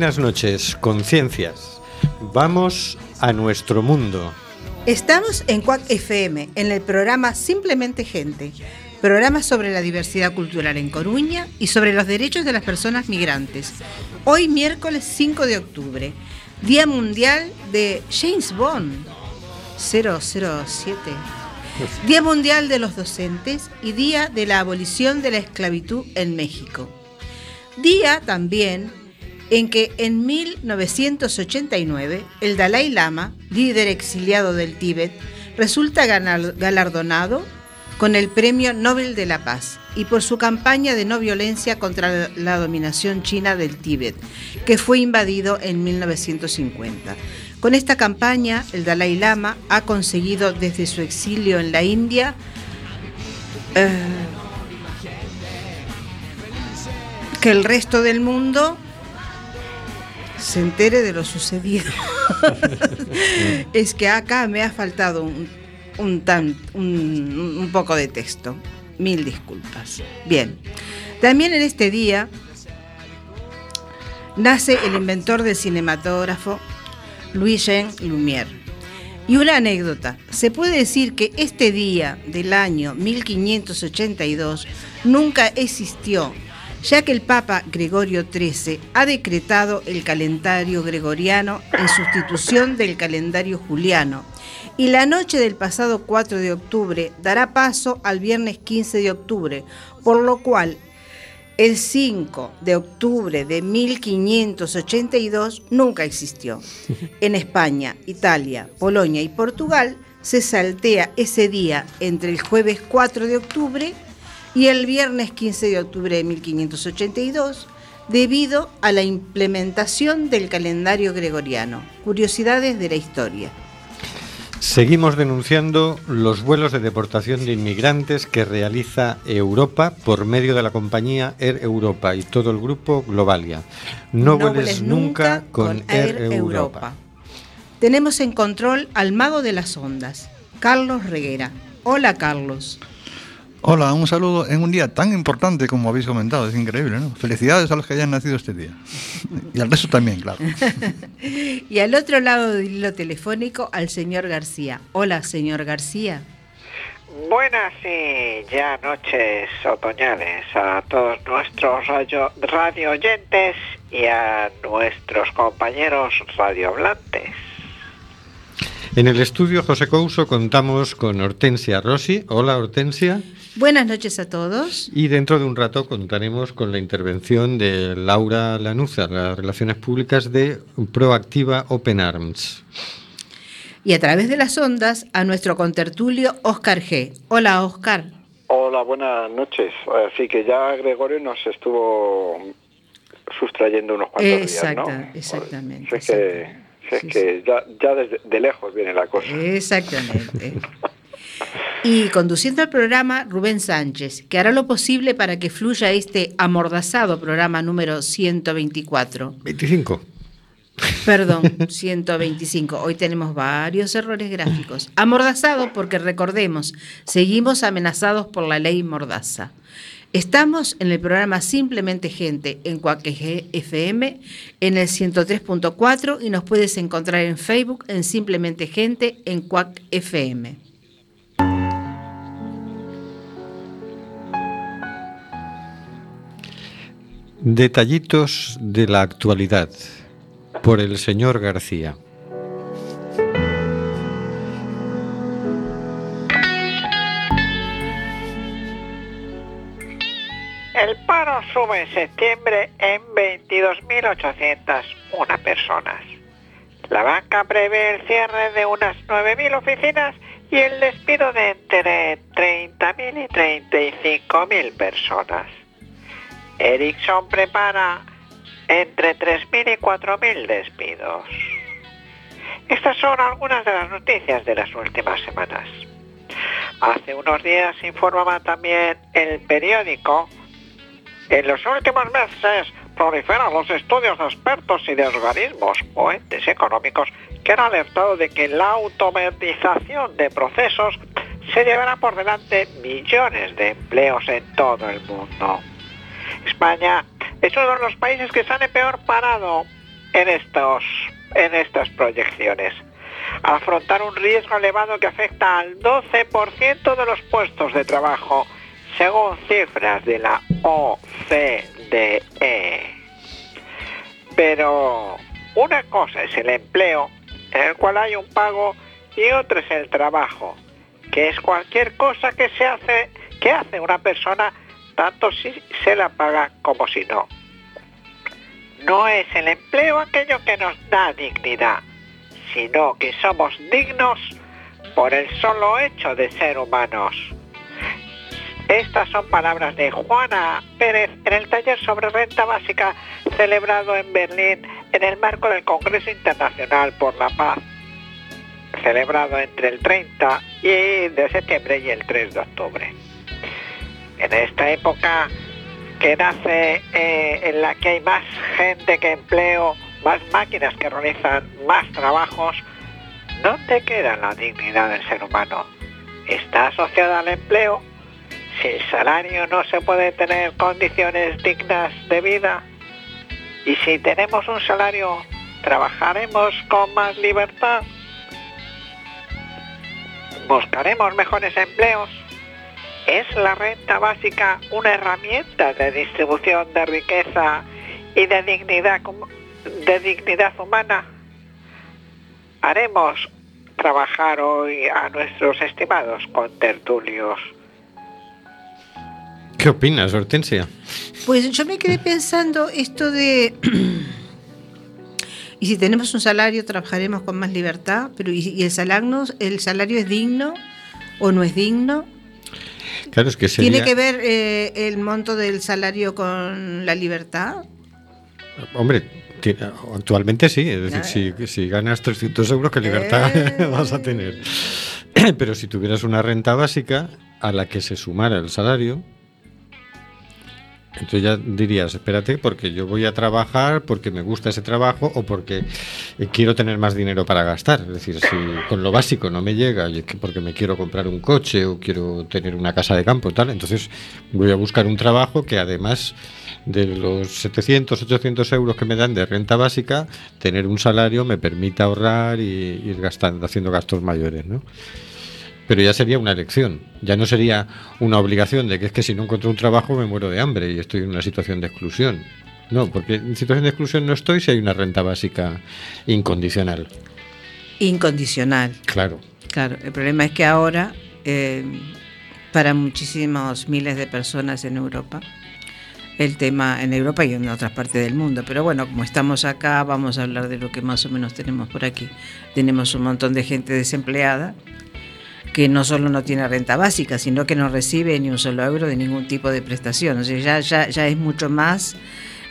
Buenas noches, conciencias. Vamos a nuestro mundo. Estamos en Cuac FM, en el programa Simplemente Gente, programa sobre la diversidad cultural en Coruña y sobre los derechos de las personas migrantes. Hoy miércoles 5 de octubre, Día Mundial de James Bond 007. Día Mundial de los Docentes y Día de la Abolición de la Esclavitud en México. Día también en que en 1989 el Dalai Lama, líder exiliado del Tíbet, resulta galardonado con el Premio Nobel de la Paz y por su campaña de no violencia contra la dominación china del Tíbet, que fue invadido en 1950. Con esta campaña, el Dalai Lama ha conseguido desde su exilio en la India eh, que el resto del mundo se entere de lo sucedido. es que acá me ha faltado un, un, tan- un- un poco de texto. Mil disculpas. Bien. También en este día nace el inventor del cinematógrafo Louis Jean Lumière. Y una anécdota, se puede decir que este día del año 1582 nunca existió, ya que el Papa Gregorio XIII ha decretado el calendario gregoriano en sustitución del calendario juliano. Y la noche del pasado 4 de octubre dará paso al viernes 15 de octubre, por lo cual el 5 de octubre de 1582 nunca existió. En España, Italia, Polonia y Portugal se saltea ese día entre el jueves 4 de octubre y el viernes 15 de octubre de 1582 debido a la implementación del calendario gregoriano. Curiosidades de la historia. Seguimos denunciando los vuelos de deportación de inmigrantes que realiza Europa por medio de la compañía Air Europa y todo el grupo Globalia. No, vueles nunca con Air Europa. Tenemos en control al mago de las ondas, Carlos Reguera. Hola Carlos. Hola, un saludo en un día tan importante como habéis comentado, es increíble, ¿no? Felicidades a los que hayan nacido este día. Y al resto también, claro. Y al otro lado del hilo telefónico al señor García. Hola señor García. Buenas y ya noches otoñales a todos nuestros radio, radio oyentes y a nuestros compañeros radiohablantes. En el estudio José Couso contamos con Hortensia Rossi. Hola Hortensia. Buenas noches a todos. Y dentro de un rato contaremos con la intervención de Laura Lanuza, las relaciones públicas de Proactiva Open Arms. Y a través de las ondas a nuestro contertulio Oscar G. Hola Oscar. Hola, buenas noches. Así que ya Gregorio nos estuvo sustrayendo unos cuantos Exacta- días, ¿no? exactamente, Si es que, si es Sí, que ya, ya desde de lejos viene la cosa. Exactamente. Y conduciendo el programa, Rubén Sánchez, que hará lo posible para que fluya este amordazado programa número 124. 25. Perdón, 125. Hoy tenemos varios errores gráficos. Amordazado porque recordemos, seguimos amenazados por la ley Mordaza. Estamos en el programa Simplemente Gente en Cuac FM en el 103.4 y nos puedes encontrar en Facebook en Simplemente Gente en Cuac FM. Detallitos de la actualidad por el señor García. Sube en septiembre en 22.801 personas. La banca prevé el cierre de unas 9.000 oficinas y el despido de entre 30.000 y 35.000 personas. Ericsson prepara entre 3.000 y 4.000 despidos. Estas son algunas de las noticias de las últimas semanas. Hace unos días informaba también el periódico en los últimos meses proliferan los estudios de expertos y de organismos o entes económicos que han alertado de que la automatización de procesos se llevará por delante millones de empleos en todo el mundo. España es uno de los países que sale peor parado en, estos, en estas proyecciones. Afrontar un riesgo elevado que afecta al 12% de los puestos de trabajo, según cifras de la OCDE. Pero una cosa es el empleo, en el cual hay un pago, y otra es el trabajo, que es cualquier cosa que se hace, que hace una persona, tanto si se la paga como si no. No es el empleo aquello que nos da dignidad, sino que somos dignos por el solo hecho de ser humanos. Estas son palabras de Juana Pérez en el taller sobre renta básica celebrado en Berlín en el marco del Congreso Internacional por la Paz, celebrado entre el 30 y de septiembre y el 3 de octubre. En esta época que nace eh, en la que hay más gente que empleo, más máquinas que realizan más trabajos, ¿dónde queda la dignidad del ser humano? ¿Está asociada al empleo? Si el salario no se puede tener condiciones dignas de vida, y si tenemos un salario, ¿trabajaremos con más libertad? ¿Buscaremos mejores empleos? ¿Es la renta básica una herramienta de distribución de riqueza y de dignidad, com- de dignidad humana? Haremos trabajar hoy a nuestros estimados contertulios. ¿Qué opinas, Hortensia? Pues yo me quedé pensando esto de... y si tenemos un salario, trabajaremos con más libertad, pero ¿y, el, salario, el salario es digno o no es digno? Claro, es que sería... ¿Tiene que ver eh, el monto del salario con la libertad? Hombre, actualmente sí, es decir, si, si ganas 300 euros, ¿qué libertad Eh. vas a tener? Pero si tuvieras una renta básica a la que se sumara el salario, entonces ya dirías, espérate, porque yo voy a trabajar porque me gusta ese trabajo o porque eh, quiero tener más dinero para gastar. Es decir, si con lo básico no me llega, porque me quiero comprar un coche o quiero tener una casa de campo, tal, entonces voy a buscar un trabajo que además de los 700, 800 euros que me dan de renta básica, tener un salario me permita ahorrar y ir gastando, haciendo gastos mayores, ¿no? Pero ya sería una elección, ya no sería una obligación de que es que si no encuentro un trabajo me muero de hambre y estoy en una situación de exclusión. No, porque en situación de exclusión no estoy si hay una renta básica incondicional. Incondicional. Claro. Claro, el problema es que ahora, eh, para muchísimos miles de personas en Europa, el tema en Europa y en otras partes del mundo, pero bueno, como estamos acá, vamos a hablar de lo que más o menos tenemos por aquí. Tenemos un montón de gente desempleada que no solo no tiene renta básica, sino que no recibe ni un solo euro de ningún tipo de prestación. O sea, ya, ya, ya es mucho más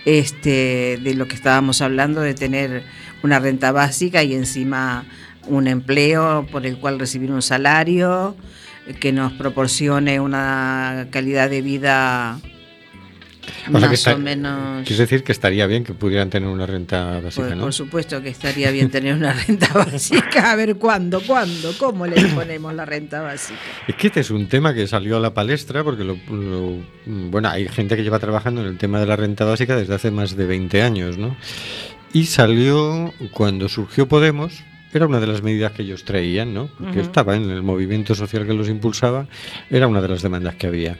este, de lo que estábamos hablando de tener una renta básica y encima un empleo por el cual recibir un salario que nos proporcione una calidad de vida O sea, más que está- o menos Quieres decir que estaría bien que pudieran tener una renta básica, pues, ¿no? por supuesto que estaría bien tener una renta básica. A ver, ¿cuándo? ¿Cuándo? ¿Cómo le ponemos la renta básica? Es que este es un tema que salió a la palestra porque lo, lo- bueno, hay gente que lleva trabajando en el tema de la renta básica desde hace más de 20 años, ¿no? Y salió cuando surgió Podemos, era una de las medidas que ellos traían, ¿no? Que estaba en el movimiento social que los impulsaba, era una de las demandas que había.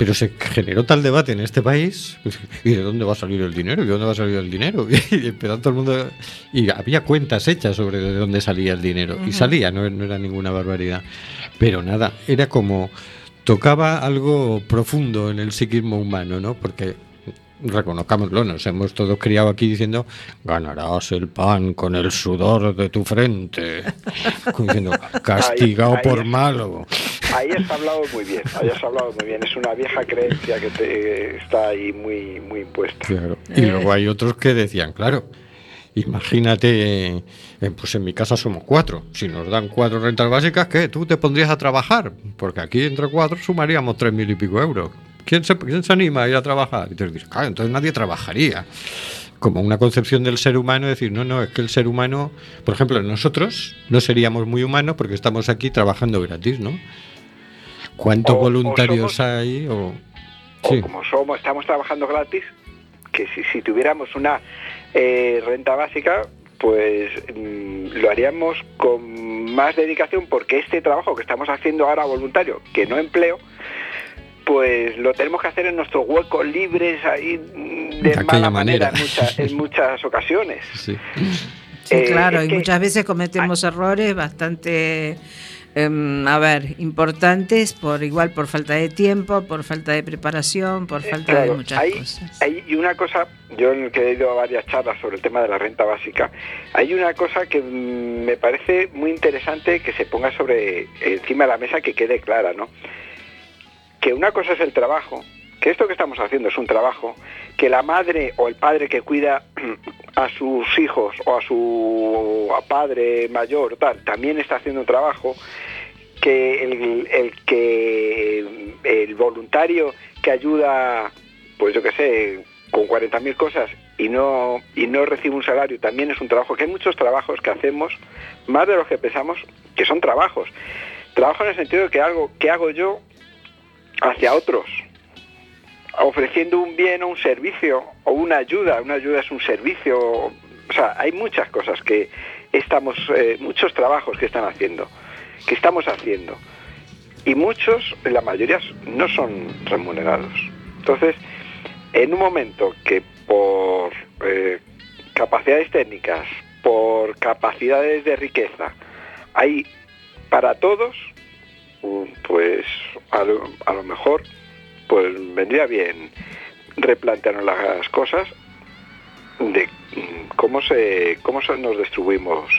Pero se generó tal debate en este país, ¿y de dónde va a salir el dinero? ¿Y de dónde va a salir el dinero? Y empezó todo el mundo... Y había cuentas hechas sobre de dónde salía el dinero. Y salía, no, no era ninguna barbaridad. Pero nada, era como... Tocaba algo profundo en el psiquismo humano, ¿no? Porque reconozcámoslo, nos hemos todos criado aquí diciendo ganarás el pan con el sudor de tu frente. Diciendo, castigado por malo. Ahí has hablado muy bien, ahí has hablado muy bien. Es una vieja creencia que te está ahí muy, muy impuesta. Claro. Y luego hay otros que decían, claro, imagínate, eh, pues en mi casa somos cuatro. Si nos dan cuatro rentas básicas, ¿qué? ¿Tú te pondrías a trabajar? Porque aquí entre cuatro sumaríamos tres mil y pico euros. ¿quién se, quién se anima a ir a trabajar? Y entonces dices, claro, entonces nadie trabajaría. Como una concepción del ser humano, decir, no, no, es que el ser humano, por ejemplo, nosotros no seríamos muy humanos porque estamos aquí trabajando gratis, ¿no? ¿Cuántos O- o voluntarios somos- hay? O... como somos, estamos trabajando gratis, que si, si tuviéramos una eh, renta básica, pues mm, lo haríamos con más dedicación porque este trabajo que estamos haciendo ahora voluntario, que no empleo, pues lo tenemos que hacer en nuestros huecos libres ahí mm, de, De mala manera, manera. en, muchas- en muchas ocasiones. Sí. Sí, Eh, claro, y que- muchas veces cometemos errores bastante, em, a ver, importantes, por igual por falta de tiempo, por falta de preparación, por falta de Claro, muchas hay, cosas. hay y una cosa, yo en el que he ido a varias charlas sobre el tema de la renta básica, hay una cosa que mm, me parece muy interesante que se ponga sobre encima de la mesa que quede clara, ¿no? Que una cosa es el trabajo, que esto que estamos haciendo es un trabajo, que la madre o el padre que cuida a sus hijos o a su padre mayor tal, también está haciendo un trabajo, que el, el que el voluntario que ayuda, pues yo qué sé, con 40.000 cosas y no y no recibe un salario también es un trabajo, que hay muchos trabajos que hacemos, más de los que pensamos, que son trabajos. Trabajo en el sentido de que algo que hago yo hacia otros, ofreciendo un bien o un servicio o una ayuda, una ayuda es un servicio, o sea, hay muchas cosas que estamos, eh, muchos trabajos que están haciendo, que estamos haciendo, y muchos, la mayoría no son remunerados. Entonces, en un momento que por eh, capacidades técnicas, por capacidades de riqueza, hay para todos, mm, pues a lo, a lo mejor pues vendría bien replantearnos las cosas de cómo se cómo nos distribuimos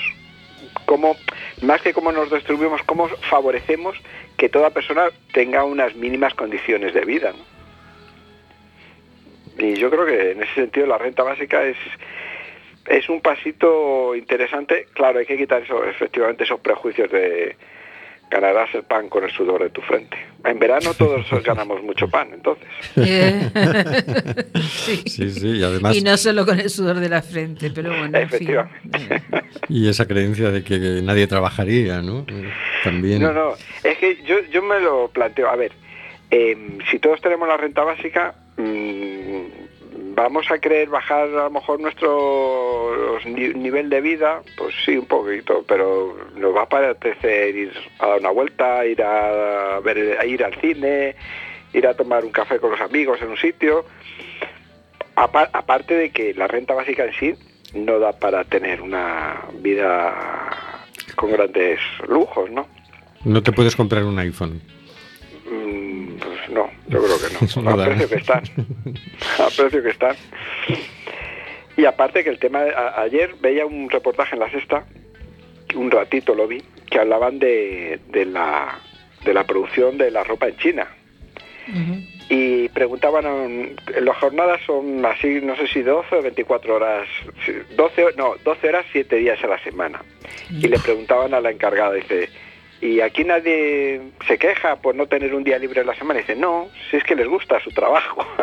cómo más que cómo nos distribuimos cómo favorecemos que toda persona tenga unas mínimas condiciones de vida y yo creo que en ese sentido la renta básica es es un pasito interesante. Claro hay que quitar efectivamente esos prejuicios de ganarás el pan con el sudor de tu frente. En verano todos ganamos mucho pan, entonces. Eh, sí. Sí, sí, y además Y no solo con el sudor de la frente, pero bueno, en fin. Efectivamente. y esa creencia de que nadie trabajaría, ¿no? También. No, no, es que yo, yo me lo planteo. A ver, eh, si todos tenemos la renta básica, mm, vamos a querer bajar a lo mejor nuestro ni- nivel de vida, pues sí, un poquito, pero nos va a parecer ir a dar una vuelta, ir a ver, a ir al cine, ir a tomar un café con los amigos en un sitio. Apa- aparte de que la renta básica en sí no da para tener una vida con grandes lujos, ¿no? No te puedes comprar un iPhone. Mm, Pues no, yo creo que Eso no. no Al da, precio que están. Al precio que están. Y aparte que el tema, de- a- ayer veía un reportaje en la sexta, un ratito lo vi, que hablaban de, de la, de la producción de la ropa en China. Y preguntaban, las jornadas son así, no sé si 12 o 24 horas, sí, 12, ho- no, 12 horas, 7 días a la semana. Y le preguntaban a la encargada, dice, ¿y aquí nadie se queja por no tener un día libre en la semana? Y dice, no, si es que les gusta su trabajo.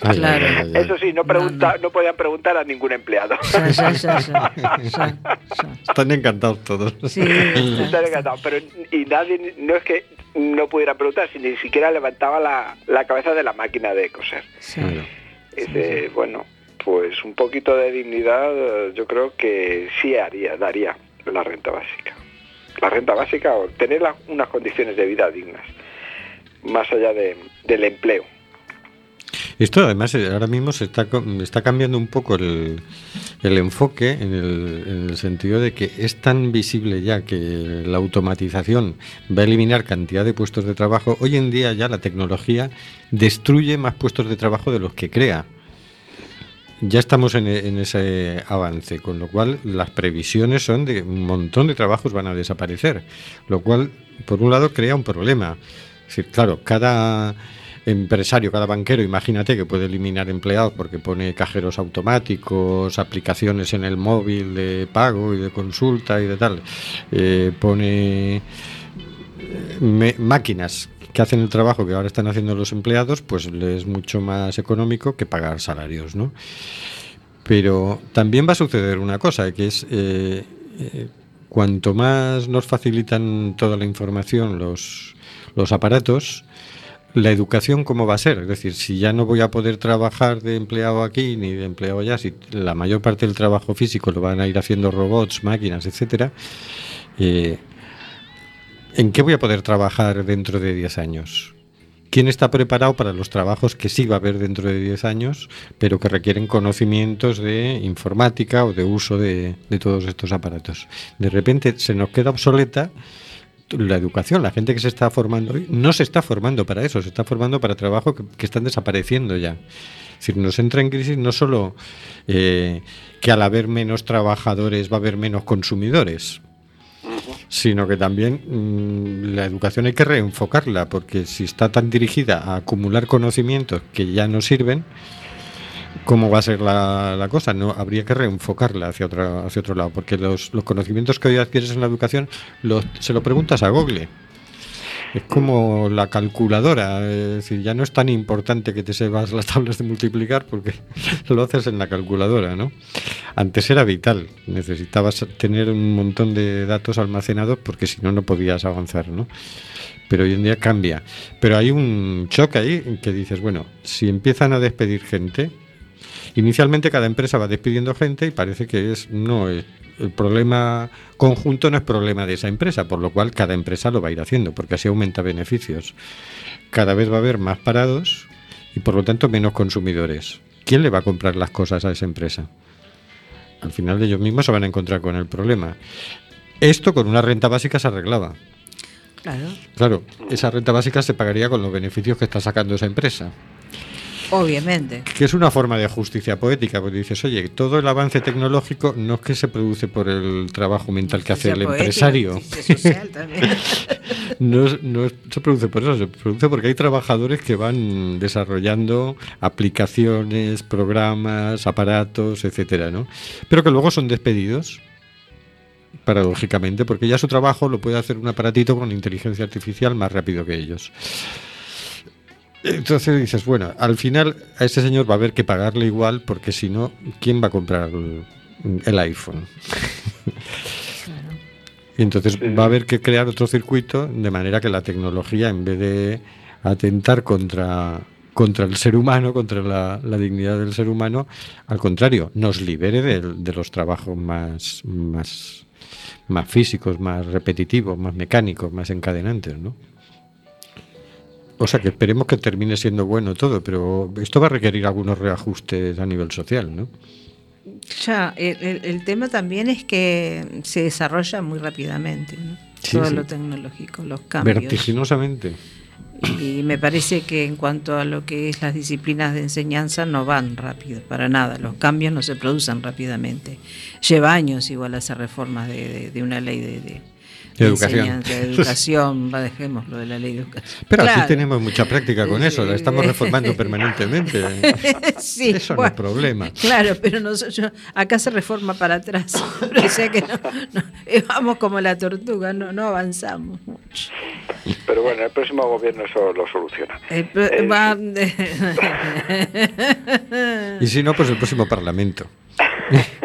Claro. Eso sí, no, pregunta, no podían preguntar a ningún empleado. Están encantados todos. Sí, Están está. encantados, pero y nadie, no es que no pudiera preguntar, sino ni siquiera levantaba la, la cabeza de la máquina de coser. Dice, bueno, pues un poquito de dignidad eh, yo creo que sí haría, daría la renta básica. La renta básica o tener unas condiciones de vida dignas, más allá de- del empleo. Esto además eh, ahora mismo se está, está cambiando un poco el, el enfoque en el sentido de que es tan visible ya que la automatización va a eliminar cantidad de puestos de trabajo. Hoy en día ya la tecnología destruye más puestos de trabajo de los que crea. Ya estamos en, ese avance, con lo cual las previsiones son de un montón de trabajos van a desaparecer, lo cual por un lado crea un problema. Es decir, claro, cada empresario, cada banquero, imagínate que puede eliminar empleados porque pone cajeros automáticos, aplicaciones en el móvil de pago y de consulta y de tal, eh, pone eh, máquinas que hacen el trabajo que ahora están haciendo los empleados, pues les es mucho más económico que pagar salarios, ¿no? Pero también va a suceder una cosa, que es eh, eh, cuanto más nos facilitan toda la información los, los aparatos, la educación cómo va a ser. Es decir, si ya no voy a poder trabajar de empleado aquí ni de empleado allá, si la mayor parte del trabajo físico lo van a ir haciendo robots, máquinas, etcétera, eh, ¿en qué voy a poder trabajar dentro de 10 años? ¿Quién está preparado para los trabajos que sí va a haber dentro de 10 años, pero que requieren conocimientos de informática o de uso de, todos estos aparatos? De repente se nos queda obsoleta la educación, la gente que se está formando hoy, no se está formando para eso, se está formando para trabajos que, que están desapareciendo ya. Es decir, nos entra en crisis no solo eh, que al haber menos trabajadores va a haber menos consumidores, sino que también mm, la educación hay que reenfocarla, porque si está tan dirigida a acumular conocimientos que ya no sirven, ¿cómo va a ser la, la cosa? No habría que reenfocarla hacia otro, hacia otro lado, porque los, los conocimientos que hoy adquieres en la educación los, se lo preguntas a Google. Es como la calculadora, es decir, ya no es tan importante que te sepas las tablas de multiplicar porque lo haces en la calculadora, ¿no? Antes era vital, necesitabas tener un montón de datos almacenados porque si no, no podías avanzar, ¿no? Pero hoy en día cambia. Pero hay un choque ahí que dices, bueno, si empiezan a despedir gente, inicialmente cada empresa va despidiendo gente y parece que es no es el problema conjunto no es problema de esa empresa, por lo cual cada empresa lo va a ir haciendo, porque así aumenta beneficios. Cada vez va a haber más parados y por lo tanto menos consumidores. ¿Quién le va a comprar las cosas a esa empresa? Al final ellos mismos se van a encontrar con el problema. Esto con una renta básica se arreglaba. Claro, Claro, esa renta básica se pagaría con los beneficios que está sacando esa empresa. Obviamente. Que es una forma de justicia poética, porque dices, oye, todo el avance tecnológico no es que se produce por el trabajo mental que hace el empresario. social también. No, no se produce por eso, se produce porque hay trabajadores que van desarrollando aplicaciones, programas, aparatos, etcétera, ¿no? Pero que luego son despedidos, paradójicamente, porque ya su trabajo lo puede hacer un aparatito con inteligencia artificial más rápido que ellos. Entonces dices, bueno, al final a ese señor va a haber que pagarle igual, porque si no, ¿quién va a comprar el, el iPhone? Y entonces va a haber que crear otro circuito de manera que la tecnología, en vez de atentar contra, contra el ser humano, contra la, la dignidad del ser humano, al contrario, nos libere del- de, los trabajos más, más, más físicos, más repetitivos, más mecánicos, más encadenantes, ¿no? O sea que esperemos que termine siendo bueno todo, pero esto va a requerir algunos reajustes a nivel social, ¿no? Ya, el, el- el tema también es que se desarrolla muy rápidamente, ¿no? Sí, todo sí. lo tecnológico, los cambios. Vertiginosamente. Y me parece que en cuanto a lo que es las disciplinas de enseñanza no van rápido, para nada. Los cambios no se producen rápidamente. Lleva años igual hacer reformas de, de- de una ley de, de- De educación. de educación, va, dejémoslo de la ley de educación. Pero Claro. aquí tenemos mucha práctica con eso, la estamos reformando permanentemente. Sí, Eso no bueno, es problema. Claro, pero nosotros, acá se reforma para atrás. o sea que no, no, eh, vamos como la tortuga, no, no avanzamos mucho. Pero bueno, el próximo gobierno eso lo soluciona. El Eh, va- Y si no, pues el próximo Parlamento.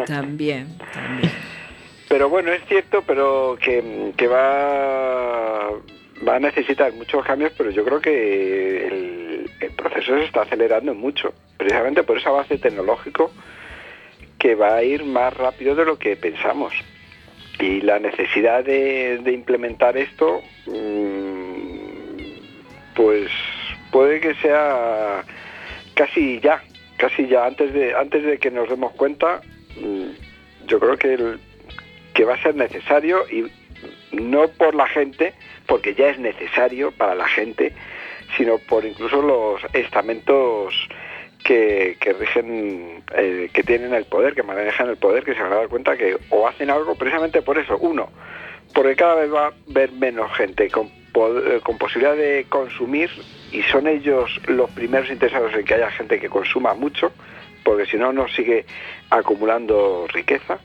también, también. Pero bueno, es cierto, pero que, que va, va a necesitar muchos cambios, pero yo creo que el, el proceso se está acelerando mucho, precisamente por ese avance tecnológico que va a ir más rápido de lo que pensamos. Y la necesidad de, de implementar esto, mm, pues puede que sea casi ya, casi ya, antes de, antes de que nos demos cuenta, mm, yo creo que el, que va a ser necesario y no por la gente, porque ya es necesario para la gente, sino por incluso los estamentos que, que rigen, eh, que tienen el poder, que manejan el poder, que se van a dar cuenta que o hacen algo precisamente por eso. Uno, porque cada vez va a haber menos gente eh, con posibilidad de consumir y son ellos los primeros interesados en que haya gente que consuma mucho, porque si no, no sigue acumulando riqueza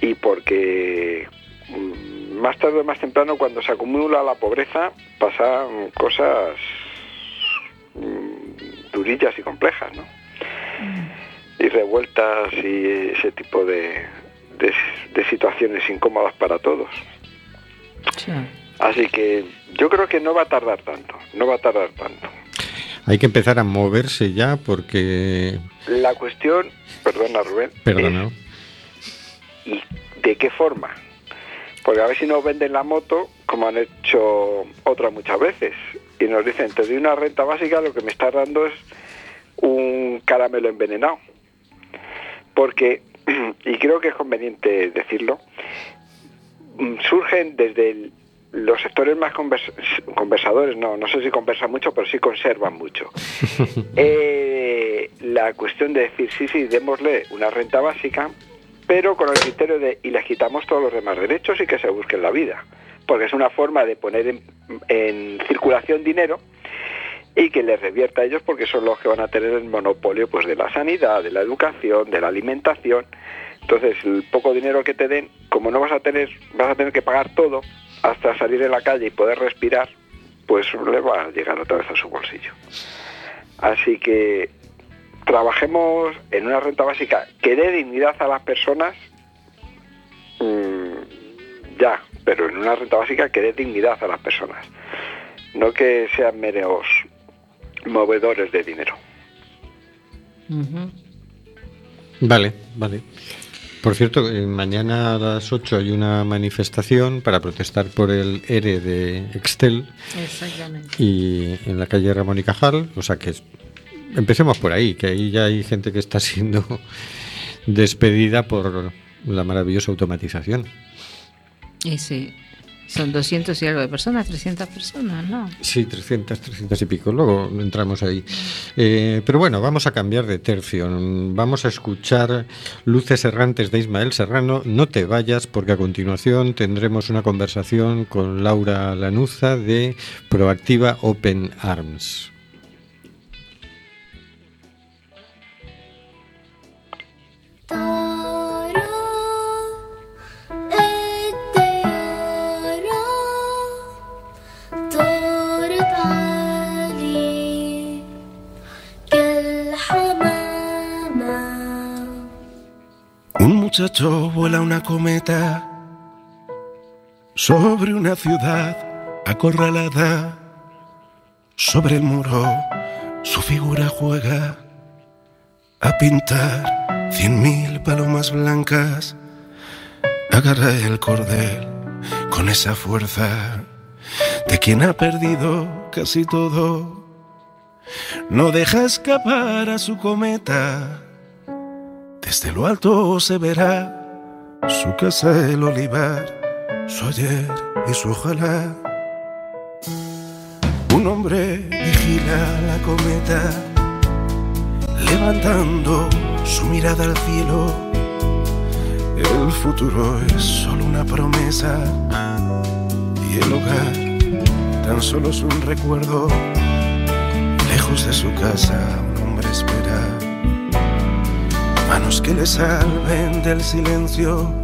y porque mm, más tarde o más temprano, cuando se acumula la pobreza, pasan cosas mm, durillas y complejas, ¿no? Y revueltas y ese tipo de, de- de situaciones incómodas para todos. Sí. Así que yo creo que no va a tardar tanto, no va a tardar tanto. Hay que empezar a moverse ya porque... La cuestión, perdona Rubén, Perdona. es ¿y de qué forma? Porque a ver si nos venden la moto como han hecho otras muchas veces y nos dicen, te doy una renta básica, lo que me estás dando es un caramelo envenenado. Porque, y creo que es conveniente decirlo, mm, surgen desde el- los sectores más convers- conversadores, no, no sé si conversan mucho, pero sí conservan mucho. Eh, la cuestión de decir, sí, sí, démosle una renta básica, pero con el criterio de, y les quitamos todos los demás derechos y que se busquen la vida. Porque es una forma de poner en, en circulación dinero y que les revierta a ellos porque son los que van a tener el monopolio pues de la sanidad, de la educación, de la alimentación. Entonces, el poco dinero que te den, como no vas a tener, vas a tener que pagar todo hasta salir en la calle y poder respirar, pues le va a llegar otra vez a su bolsillo. Así que trabajemos en una renta básica que dé dignidad a las personas, mm, ya, pero en una renta básica que dé dignidad a las personas, no que sean meros movedores de dinero. Vale, vale. Por cierto, eh, mañana a las 8 hay una manifestación para protestar por el ERE de Excel Exactamente. y en la calle Ramón y Cajal, o sea que es- empecemos por ahí, que ahí ya hay gente que está siendo despedida por la maravillosa automatización. Y sí, son 200 y algo de personas, 300 personas, ¿no? Sí, 300, 300 y pico, luego entramos ahí. Eh, pero bueno, vamos a cambiar de tercio. Vamos a escuchar Luces Errantes de Ismael Serrano. No te vayas porque a continuación tendremos una conversación con Laura Lanuza de Proactiva Open Arms. Vuela una cometa sobre una ciudad acorralada. Sobre el muro su figura juega a pintar cien mil palomas blancas. Agarra el cordel con esa fuerza de quien ha perdido casi todo. No deja escapar a su cometa. Desde lo alto se verá su casa, el olivar, su ayer y su ojalá. Un hombre vigila la cometa, levantando su mirada al cielo. El futuro es solo una promesa y el hogar tan solo es un recuerdo. Lejos de su casa, un hombre espera manos que le salven del silencio.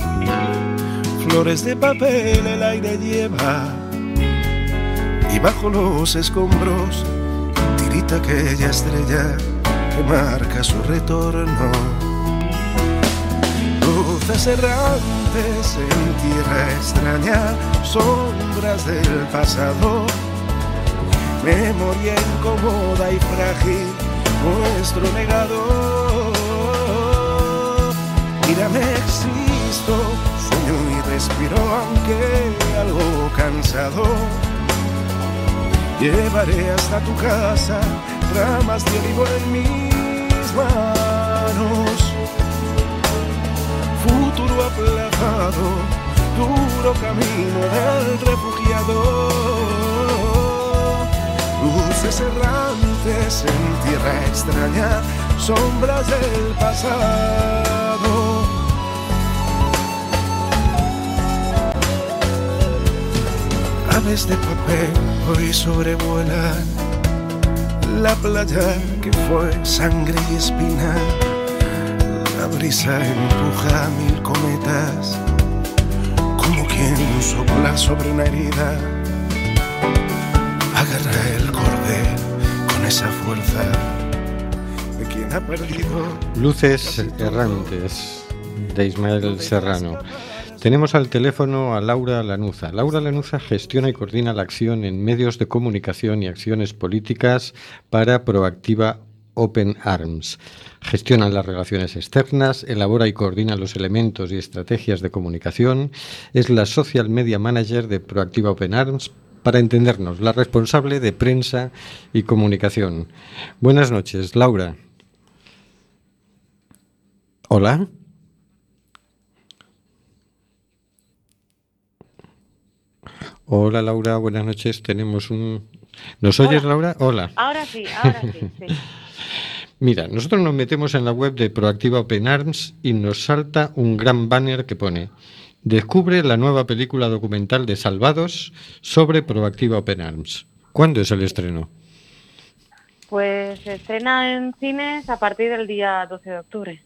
Flores de papel el aire lleva y bajo los escombros tirita aquella estrella que marca su retorno. Luces errantes en tierra extraña, sombras del pasado, memoria incómoda y frágil, nuestro legado. Mírame, existo, sueño y respiro, aunque algo cansado. Llevaré hasta tu casa ramas de olivo en mis manos. Futuro aplazado, duro camino del refugiado. Luces errantes en tierra extraña, sombras del pasado. Aves de papel hoy sobrevuelan la playa que fue sangre y espina. La brisa empuja mil cometas como quien sopla sobre una herida. Agarra el cordel con esa fuerza de quien ha perdido. Luces errantes de Ismael Serrano. Tenemos al teléfono a Laura Lanuza. Laura Lanuza gestiona y coordina la acción en medios de comunicación y acciones políticas para Proactiva Open Arms. Gestiona las relaciones externas, elabora y coordina los elementos y estrategias de comunicación. Es la social media manager de Proactiva Open Arms. Para entendernos, la responsable de prensa y comunicación. Buenas noches, Laura. Hola. Hola Laura, buenas noches. Tenemos un... ¿Nos oyes Laura? Hola. Ahora sí, ahora sí, sí. Mira, nosotros nos metemos en la web de Proactiva Open Arms y nos salta un gran banner que pone Descubre la nueva película documental de Salvados sobre Proactiva Open Arms. ¿Cuándo es el estreno? Pues se estrena en cines a partir del día 12 de octubre.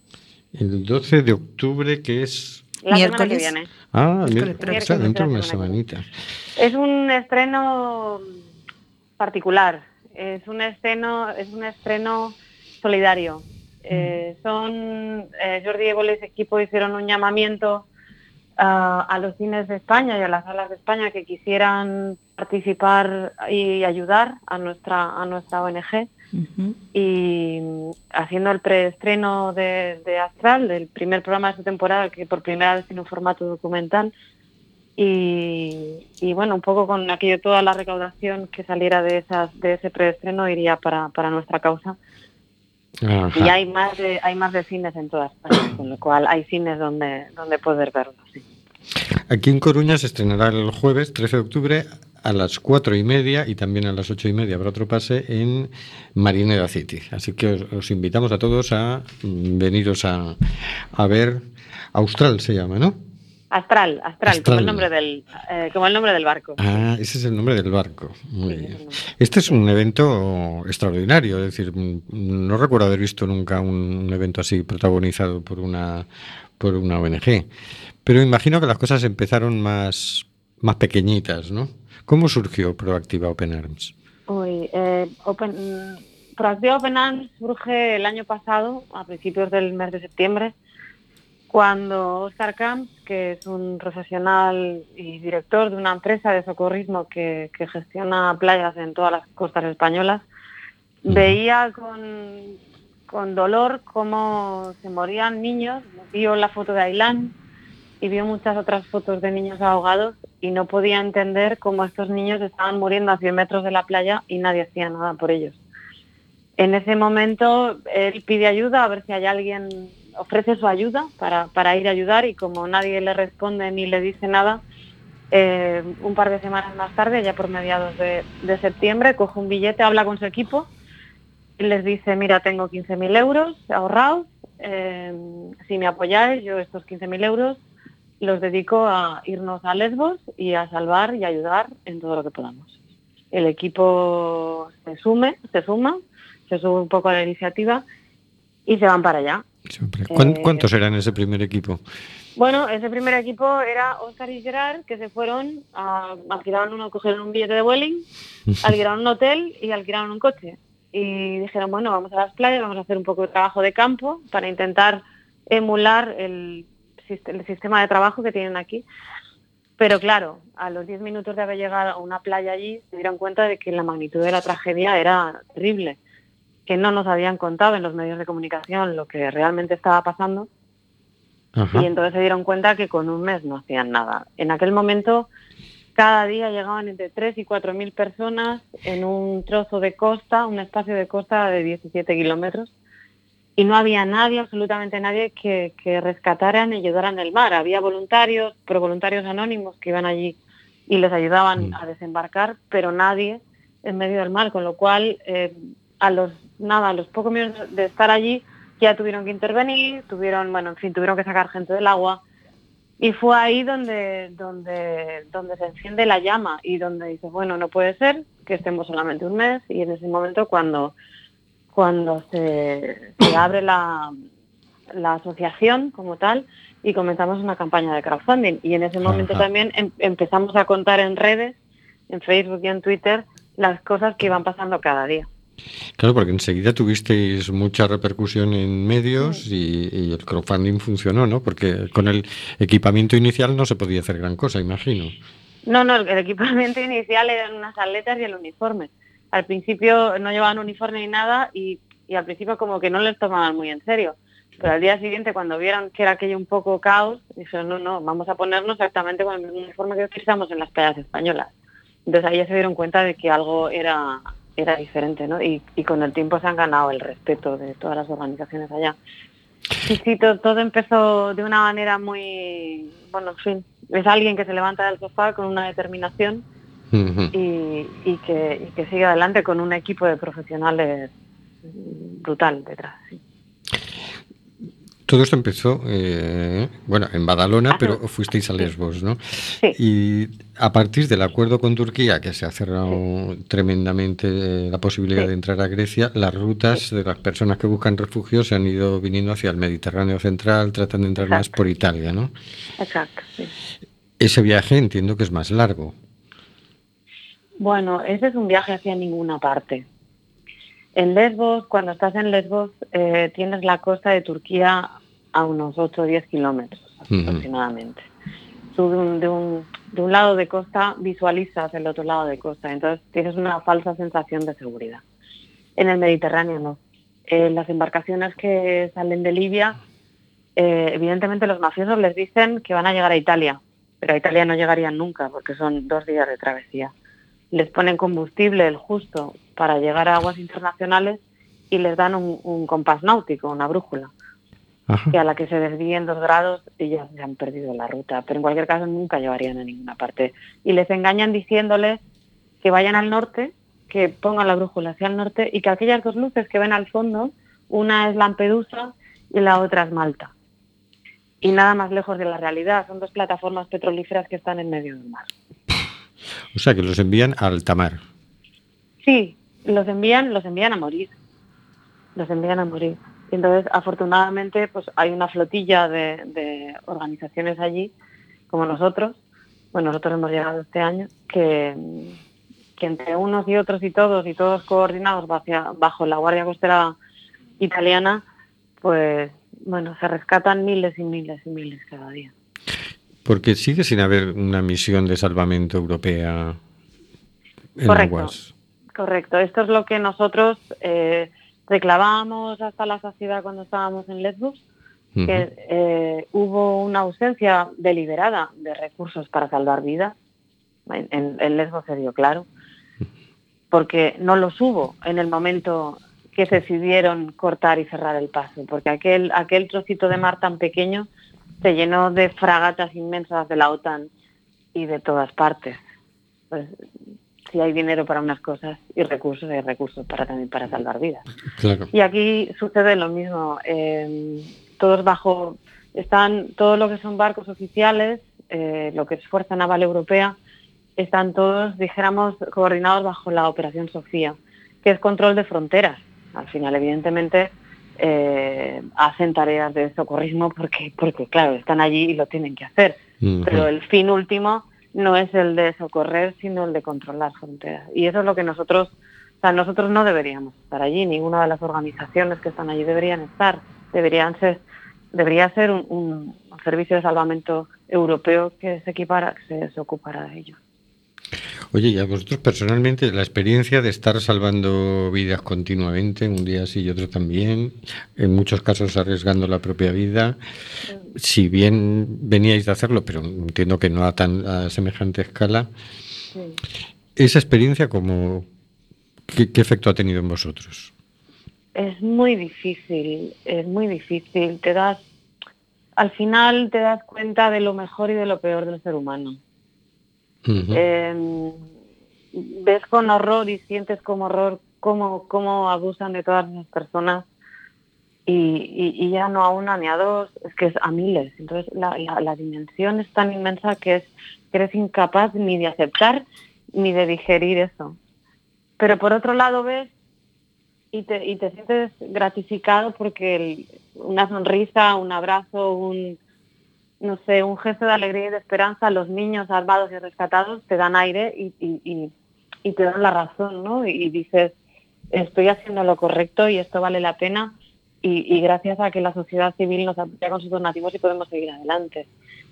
El 12 de octubre, que es... La semana que Miércoles. viene. Ah, Miércoles dentro de una Miércoles semanita. Es un estreno particular. Es un estreno, es un estreno solidario. Eh, son eh, Jordi Évole y su equipo hicieron un llamamiento ah, a los cines de España y a las salas de España que quisieran participar y ayudar a nuestra a nuestra ONG Ujú. y mm, haciendo el preestreno de, de Astral, del primer programa de esta temporada que por primera vez tiene un formato documental y, y, bueno, un poco con aquello, toda la recaudación que saliera de esas de ese preestreno iría para, para nuestra causa. Ajá. Y hay más de hay más de cines en toda España, con lo cual hay cines donde donde poder verlo. sí. Aquí en Coruña se estrenará el jueves 13 de octubre a las cuatro y media y también a las ocho y media habrá otro pase en Marineda City. Así que os, os invitamos a todos a mm, veniros a, a ver. Austral se llama, ¿no? Astral, Astral, Astral. como el nombre del eh, como el nombre del barco. Ah, ese es el nombre del barco. Muy bien. Este es un evento extraordinario, es decir, mm, no recuerdo haber visto nunca un, un evento así protagonizado por una por una ONG. Pero imagino que las cosas empezaron más más pequeñitas, ¿no? ¿Cómo surgió Proactiva Open Arms? Uy, eh, Open, mm, Proactiva Open Arms surge el año pasado, a principios del mes de septiembre, cuando Oscar Camps, que es un profesional y director de una empresa de socorrismo que, que gestiona playas en todas las costas españolas, veía con, con dolor cómo se morían niños, vio la foto de Ailán y vio muchas otras fotos de niños ahogados y no podía entender cómo estos niños estaban muriendo a 100 metros de la playa y nadie hacía nada por ellos. En ese momento él pide ayuda a ver si hay alguien, ofrece su ayuda para, para ir a ayudar y como nadie le responde ni le dice nada, eh, un par de semanas más tarde, ya por mediados de, de septiembre, coge un billete, habla con su equipo y les dice, mira, tengo 15.000 euros ahorrados, eh, si me apoyáis, yo estos 15.000 euros los dedico a irnos a Lesbos y a salvar y ayudar en todo lo que podamos. El equipo se sume, se suma, se sube un poco a la iniciativa y se van para allá. Siempre. ¿Cuán- Eh, ¿Cuántos eran ese primer equipo? Bueno, ese primer equipo era Oscar y Gerard, que se fueron, a, alquilaron uno, cogieron un billete de Welling, alquilaron un hotel y alquilaron un coche. Y dijeron, bueno, vamos a las playas, vamos a hacer un poco de trabajo de campo para intentar emular el, el sistema de trabajo que tienen aquí. Pero claro, a los 10 minutos de haber llegado a una playa allí, se dieron cuenta de que la magnitud de la tragedia era terrible, que no nos habían contado en los medios de comunicación lo que realmente estaba pasando Ajá. y entonces se dieron cuenta que con un mes no hacían nada. En aquel momento, cada día llegaban entre 3 y 4 mil personas en un trozo de costa, un espacio de costa de 17 kilómetros, y no había nadie, absolutamente nadie, que, que rescataran y ayudaran el mar. Había voluntarios, pero voluntarios anónimos que iban allí y les ayudaban Mm. a desembarcar, pero nadie en medio del mar, con lo cual eh, a los nada, a los pocos minutos de estar allí ya tuvieron que intervenir, tuvieron, bueno, en fin, tuvieron que sacar gente del agua y fue ahí donde donde donde se enciende la llama y donde dice, bueno, no puede ser que estemos solamente un mes y en ese momento cuando cuando se, se abre la, la asociación como tal, y comenzamos una campaña de crowdfunding. Y en ese momento Ajá. también em- empezamos a contar en redes, en Facebook y en Twitter, las cosas que iban pasando cada día. Claro, porque enseguida tuvisteis mucha repercusión en medios y, y el crowdfunding funcionó, ¿no? Porque con el equipamiento inicial no se podía hacer gran cosa, imagino. No, no, el, equipamiento inicial eran unas aletas y el uniforme. Al principio no llevaban uniforme ni nada y, al principio como que no les tomaban muy en serio. Pero al día siguiente, cuando vieron que era aquello un poco caos, dijeron, no, no, vamos a ponernos exactamente con el mismo uniforme que utilizamos en las playas españolas. Entonces ahí ya se dieron cuenta de que algo era, era diferente, ¿no? Y, y con el tiempo se han ganado el respeto de todas las organizaciones allá. Sí, sí, to- todo, empezó de una manera muy, bueno, en fin, es alguien que se levanta del sofá con una determinación Y, y que, y que sigue adelante con un equipo de profesionales brutal detrás. sí. Todo esto empezó, eh, bueno, en Badalona, Ah, pero fuisteis a Lesbos, ¿no? Sí. Y a partir del acuerdo con Turquía, que se ha cerrado tremendamente eh, la posibilidad Sí. de entrar a Grecia, las rutas de las personas que buscan refugio se han ido viniendo hacia el Mediterráneo central, tratando de entrar más por Italia, ¿no? Exacto. Ese viaje entiendo que es más largo. Bueno, ese es un viaje hacia ninguna parte. En Lesbos, cuando estás en Lesbos, eh, tienes la costa de Turquía a unos 8 o 10 kilómetros aproximadamente. Tú de un, de, un, de un lado de costa visualizas el otro lado de costa, entonces tienes una falsa sensación de seguridad. En el Mediterráneo no. En las embarcaciones que salen de Libia, eh, evidentemente los mafiosos les dicen que van a llegar a Italia, pero a Italia no llegarían nunca porque son dos días de travesía. Les ponen combustible el justo para llegar a aguas internacionales y les dan un, un compás náutico, una brújula, Ajá. que a la que se desvíen dos grados y ya se han perdido la ruta. Pero en cualquier caso nunca llegarían a ninguna parte. Y les engañan diciéndoles que vayan al norte, que pongan la brújula hacia el norte y que aquellas dos luces que ven al fondo, una es Lampedusa y la otra es Malta. Y nada más lejos de la realidad, son dos plataformas petrolíferas que están en medio del mar. O sea, que los envían a alta mar. Sí, los envían, los envían a morir. Los envían a morir. Y entonces, afortunadamente, pues hay una flotilla de, organizaciones allí, como nosotros. Bueno, nosotros hemos llegado este año, que, que entre unos y otros y todos, y todos coordinados bajo la Guardia Costera italiana, pues bueno, se rescatan miles y miles y miles cada día. Porque sigue sin haber una misión de salvamento europea en Correcto. aguas. Correcto, esto es lo que nosotros eh, reclamábamos hasta la saciedad cuando estábamos en Lesbos, que eh, hubo una ausencia deliberada de recursos para salvar vidas. En, en- en Lesbos se dio claro, porque no los hubo en el momento que se decidieron cortar y cerrar el paso, porque aquel, aquel trocito de mar tan pequeño se llenó de fragatas inmensas de la OTAN y de todas partes. Pues si hay dinero para unas cosas y recursos, hay recursos para también para salvar vidas. Claro. Y aquí sucede lo mismo. eh, todos bajo, están, todo lo que son barcos oficiales, eh, lo que es Fuerza Naval Europea, están todos, dijéramos, coordinados bajo la Operación Sofía, que es control de fronteras. Al final, evidentemente, eh, hacen tareas de socorrismo porque, porque, claro, están allí y lo tienen que hacer. Pero el fin último no es el de socorrer, sino el de controlar fronteras. Y eso es lo que nosotros, o sea, nosotros no deberíamos estar allí, ninguna de las organizaciones que están allí deberían estar, deberían ser, debería ser un, un servicio de salvamento europeo que se equipara, que se, se ocupara de ello. Oye, y a vosotros personalmente la experiencia de estar salvando vidas continuamente, un día sí y otro también, en muchos casos arriesgando la propia vida, si bien veníais de hacerlo, pero entiendo que no a tan a semejante escala, Sí. esa experiencia como ¿qué, qué efecto ha tenido en vosotros? Es muy difícil, es muy difícil. Te das, al final te das cuenta de lo mejor y de lo peor del ser humano. Eh, ves con horror y sientes como horror cómo, cómo abusan de todas esas personas y, y- ya no a una ni a dos, es que es a miles. Entonces la, la- dimensión es tan inmensa que, es, que eres incapaz ni de aceptar ni de digerir eso. Pero por otro lado ves y te, y te sientes gratificado porque una sonrisa, un abrazo, un, no sé, un gesto de alegría y de esperanza, los niños salvados y rescatados te dan aire y, y- te dan la razón, ¿no? Y, dices, estoy haciendo lo correcto y esto vale la pena y, gracias a que la sociedad civil nos apoya con sus donativos y podemos seguir adelante.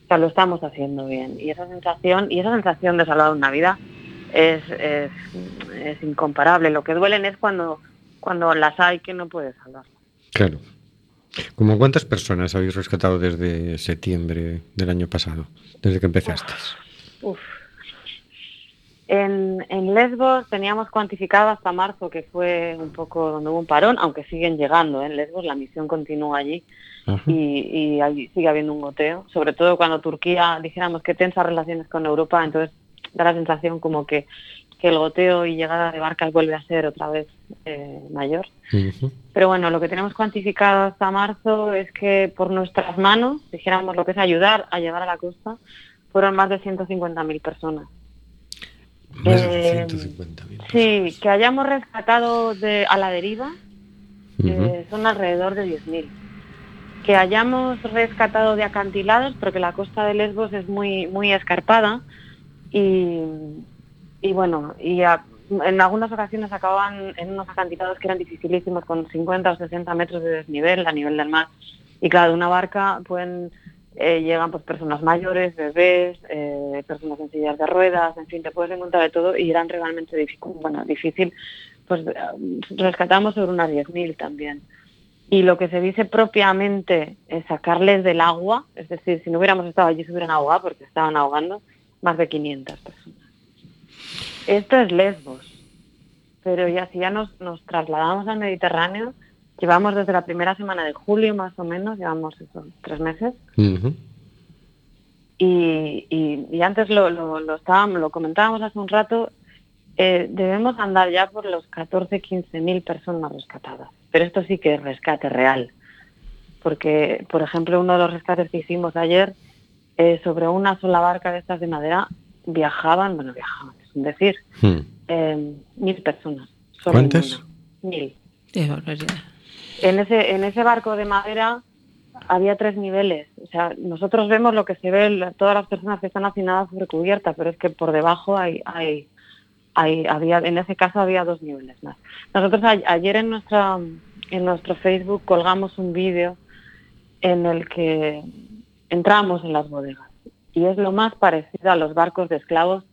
O sea, lo estamos haciendo bien. Y esa sensación, y esa sensación de salvar una vida es, es, es incomparable. Lo que duelen es cuando, cuando las hay que no puedes salvar. Claro. ¿Cómo cuántas personas habéis rescatado desde septiembre del año pasado, desde que empezaste? Uf. En, en Lesbos teníamos cuantificado hasta marzo, que fue un poco donde hubo un parón, aunque siguen llegando. ¿eh? En Lesbos la misión continúa allí y, y allí sigue habiendo un goteo. Sobre todo cuando Turquía, dijéramos que tensa relaciones con Europa, entonces da la sensación como que, que el goteo y llegada de barcas vuelve a ser otra vez eh, mayor. Pero bueno, lo que tenemos cuantificado hasta marzo es que por nuestras manos, dijéramos lo que es ayudar a llegar a la costa, fueron más de 150.000 personas. Más de Eh, 150.000. Sí, que hayamos rescatado de, a la deriva eh, son alrededor de 10.000. Que hayamos rescatado de acantilados, porque la costa de Lesbos es muy, muy escarpada y, y bueno, y en algunas ocasiones acababan en unos acantilados que eran dificilísimos con 50 o 60 metros de desnivel a nivel del mar. Y claro, de una barca pueden eh, llegan pues personas mayores, bebés, eh, personas en sillas de ruedas, en fin, te puedes encontrar de todo y eran realmente difícil, bueno, difícil, pues eh, rescatamos sobre unas 10.000 también. Y lo que se dice propiamente es sacarles del agua, es decir, si no hubiéramos estado allí se hubieran ahogado porque estaban ahogando más de 500 personas. Esto es Lesbos, pero ya si ya nos, nos trasladamos al Mediterráneo, llevamos desde la primera semana de julio más o menos, llevamos eso, tres meses, y, y- y antes lo, lo, lo, estábamos, lo comentábamos hace un rato, eh, debemos andar ya por los 14, 15 mil personas rescatadas. Pero esto sí que es rescate real. Porque, por ejemplo, uno de los rescates que hicimos ayer, eh, sobre una sola barca de estas de madera, viajaban, bueno, viajaban, decir, Hmm. eh, mil personas. solo en ¿Cuántas? Mil. En ese, en ese barco de madera había tres niveles. O sea, nosotros vemos lo que se ve, todas las personas que están hacinadas sobre cubierta, pero es que por debajo hay, hay, hay, había, en ese caso había dos niveles más. Nosotros a- ayer en nuestra, en nuestro Facebook colgamos un vídeo en el que entramos en las bodegas y es lo más parecido a los barcos de esclavos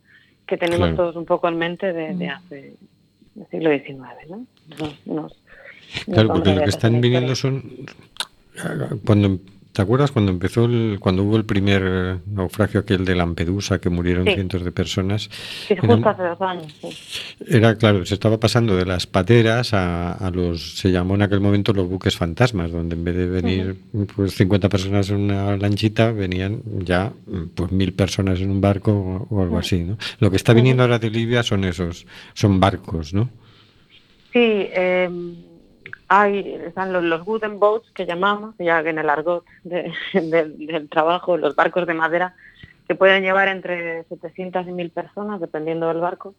que tenemos Claro. todos un poco en mente de, de hace del siglo XIX, ¿no? Nos- nos- Claro, porque lo que están historia. son cuando ¿te acuerdas cuando empezó el, cuando hubo el primer naufragio aquel de Lampedusa que murieron Sí. cientos de personas? Sí, Era- justo hace dos años, sí. Era claro, se estaba pasando de las pateras a, a los, se llamó en aquel momento los buques fantasmas, donde en vez de venir pues 50 personas en una lanchita, venían ya pues mil personas en un barco o, o algo así, ¿no? Lo que está viniendo ahora de Libia son esos, son barcos, ¿no? Sí, eh, hay, están los, los wooden boats que llamamos, ya en el argot de- del- del trabajo, los barcos de madera, que pueden llevar entre 700 y 1000 personas, dependiendo del barco.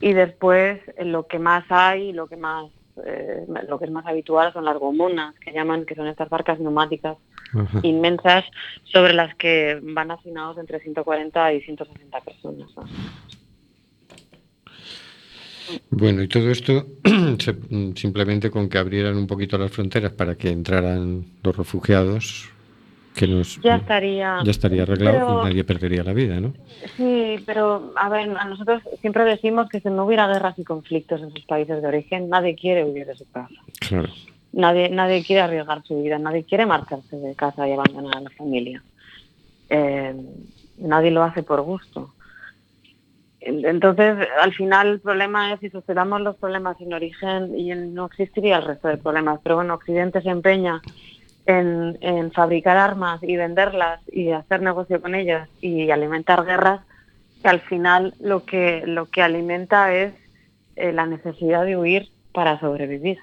Y después eh, lo que más hay, lo que más eh, lo que es más habitual son las gomonas, que llaman, que son estas barcas neumáticas Ajá. inmensas sobre las que van hacinados entre 140 y 160 personas. ¿no? Bueno, y todo esto se- simplemente con que abrieran un poquito las fronteras para que entraran los refugiados, que nos Ya estaría. ya estaría arreglado Pero- y nadie perdería la vida, ¿no? Sí, pero a ver, a nosotros siempre decimos que si no hubiera guerras y conflictos en sus países de origen, nadie quiere huir de su casa. Claro. Nadie, nadie quiere arriesgar su vida, nadie quiere marcharse de casa y abandonar a la familia. Eh, nadie lo hace por gusto. En- Entonces, al final el problema es si sucedamos los problemas en origen y no existiría el resto de problemas. Pero bueno, Occidente se empeña en, fabricar armas y venderlas y hacer negocio con ellas y alimentar guerras, que al final lo que, lo que alimenta es eh, la necesidad de huir para sobrevivir.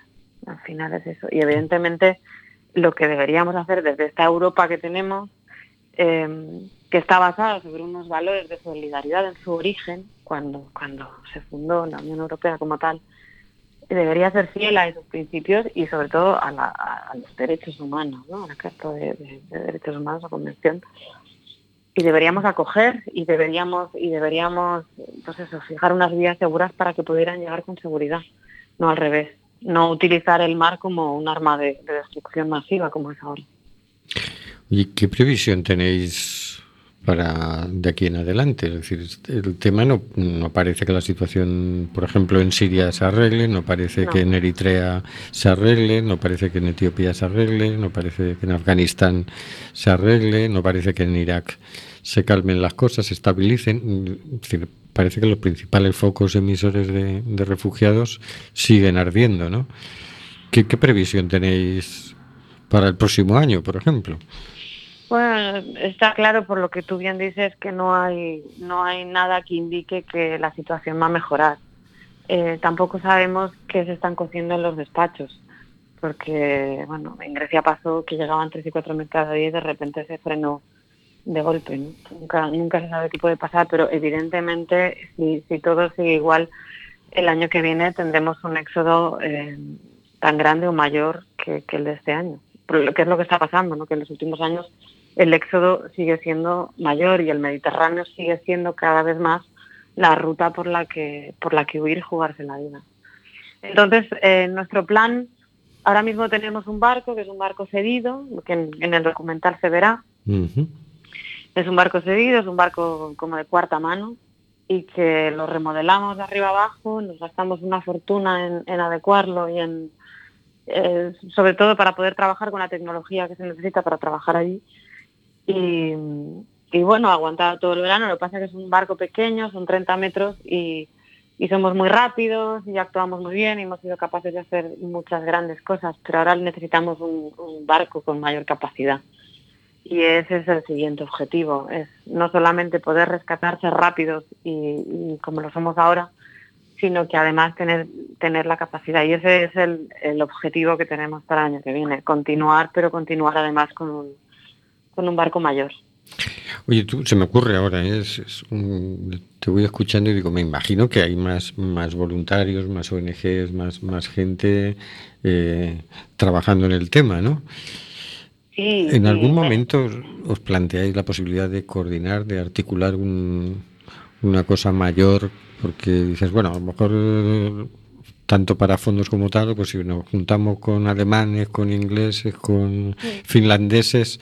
Al final es eso. Y evidentemente lo que deberíamos hacer desde esta Europa que tenemos, eh, que está basada sobre unos valores de solidaridad en su origen, cuando, cuando se fundó la Unión Europea como tal, debería ser fiel a esos principios y sobre todo a, la- los derechos humanos, ¿no? a la Carta de, de- de Derechos Humanos, la Convención, y deberíamos acoger y deberíamos y deberíamos pues fijar unas vías seguras para que pudieran llegar con seguridad, no al revés, no utilizar el mar como un arma de, de destrucción masiva como es ahora. ¿Y qué previsión tenéis para de aquí en adelante? Es decir, el tema no, no parece que la situación, por ejemplo, en Siria se arregle, no parece No. que en Eritrea se arregle, no parece que en Etiopía se arregle, no parece que en Afganistán se arregle, no parece que en Irak se calmen las cosas, se estabilicen. Es decir, parece que los principales focos emisores de, de refugiados siguen ardiendo, ¿no? ¿Qué, qué previsión tenéis para el próximo año, por ejemplo? Bueno, está claro por lo que tú bien dices que no hay no hay nada que indique que la situación va a mejorar. Eh, tampoco sabemos qué se están cociendo en los despachos, porque bueno, en Grecia pasó que llegaban tres y cuatro mil cada día y de repente se frenó de golpe. ¿no? Nunca nunca se sabe qué puede pasar, pero evidentemente si todo sigue igual el año que viene tendremos un éxodo eh, tan grande o mayor que, el de este año. Que es lo que está pasando, ¿no? que en los últimos años el éxodo sigue siendo mayor y el Mediterráneo sigue siendo cada vez más la ruta por la que por la que huir jugarse la vida. Entonces, eh, nuestro plan, ahora mismo tenemos un barco, que es un barco cedido, que en, en el documental se verá, es un barco cedido, es un barco como de cuarta mano y que lo remodelamos de arriba abajo, nos gastamos una fortuna en, en adecuarlo y en, eh, sobre todo para poder trabajar con la tecnología que se necesita para trabajar allí. Y, bueno, aguantado todo el verano, lo que pasa es que es un barco pequeño, son 30 metros y, y somos muy rápidos y actuamos muy bien y hemos sido capaces de hacer muchas grandes cosas, pero ahora necesitamos un, barco con mayor capacidad. Y ese es el siguiente objetivo, es no solamente poder rescatarse rápidos y, y como lo somos ahora, sino que además tener, tener la capacidad. Y ese es el, el objetivo que tenemos para el año que viene, continuar, pero continuar además con un, con un barco mayor. Oye, tú, se me ocurre ahora, ¿eh? es, es un- te voy escuchando y digo, me imagino que hay más, más voluntarios, más ONGs, más, más gente eh, trabajando en el tema, ¿no? Sí, ¿En algún momento os- planteáis la posibilidad de coordinar, de articular un- una cosa mayor? Porque dices, bueno, a lo mejor tanto para fondos como tal, pues si nos juntamos con alemanes, con ingleses, con finlandeses,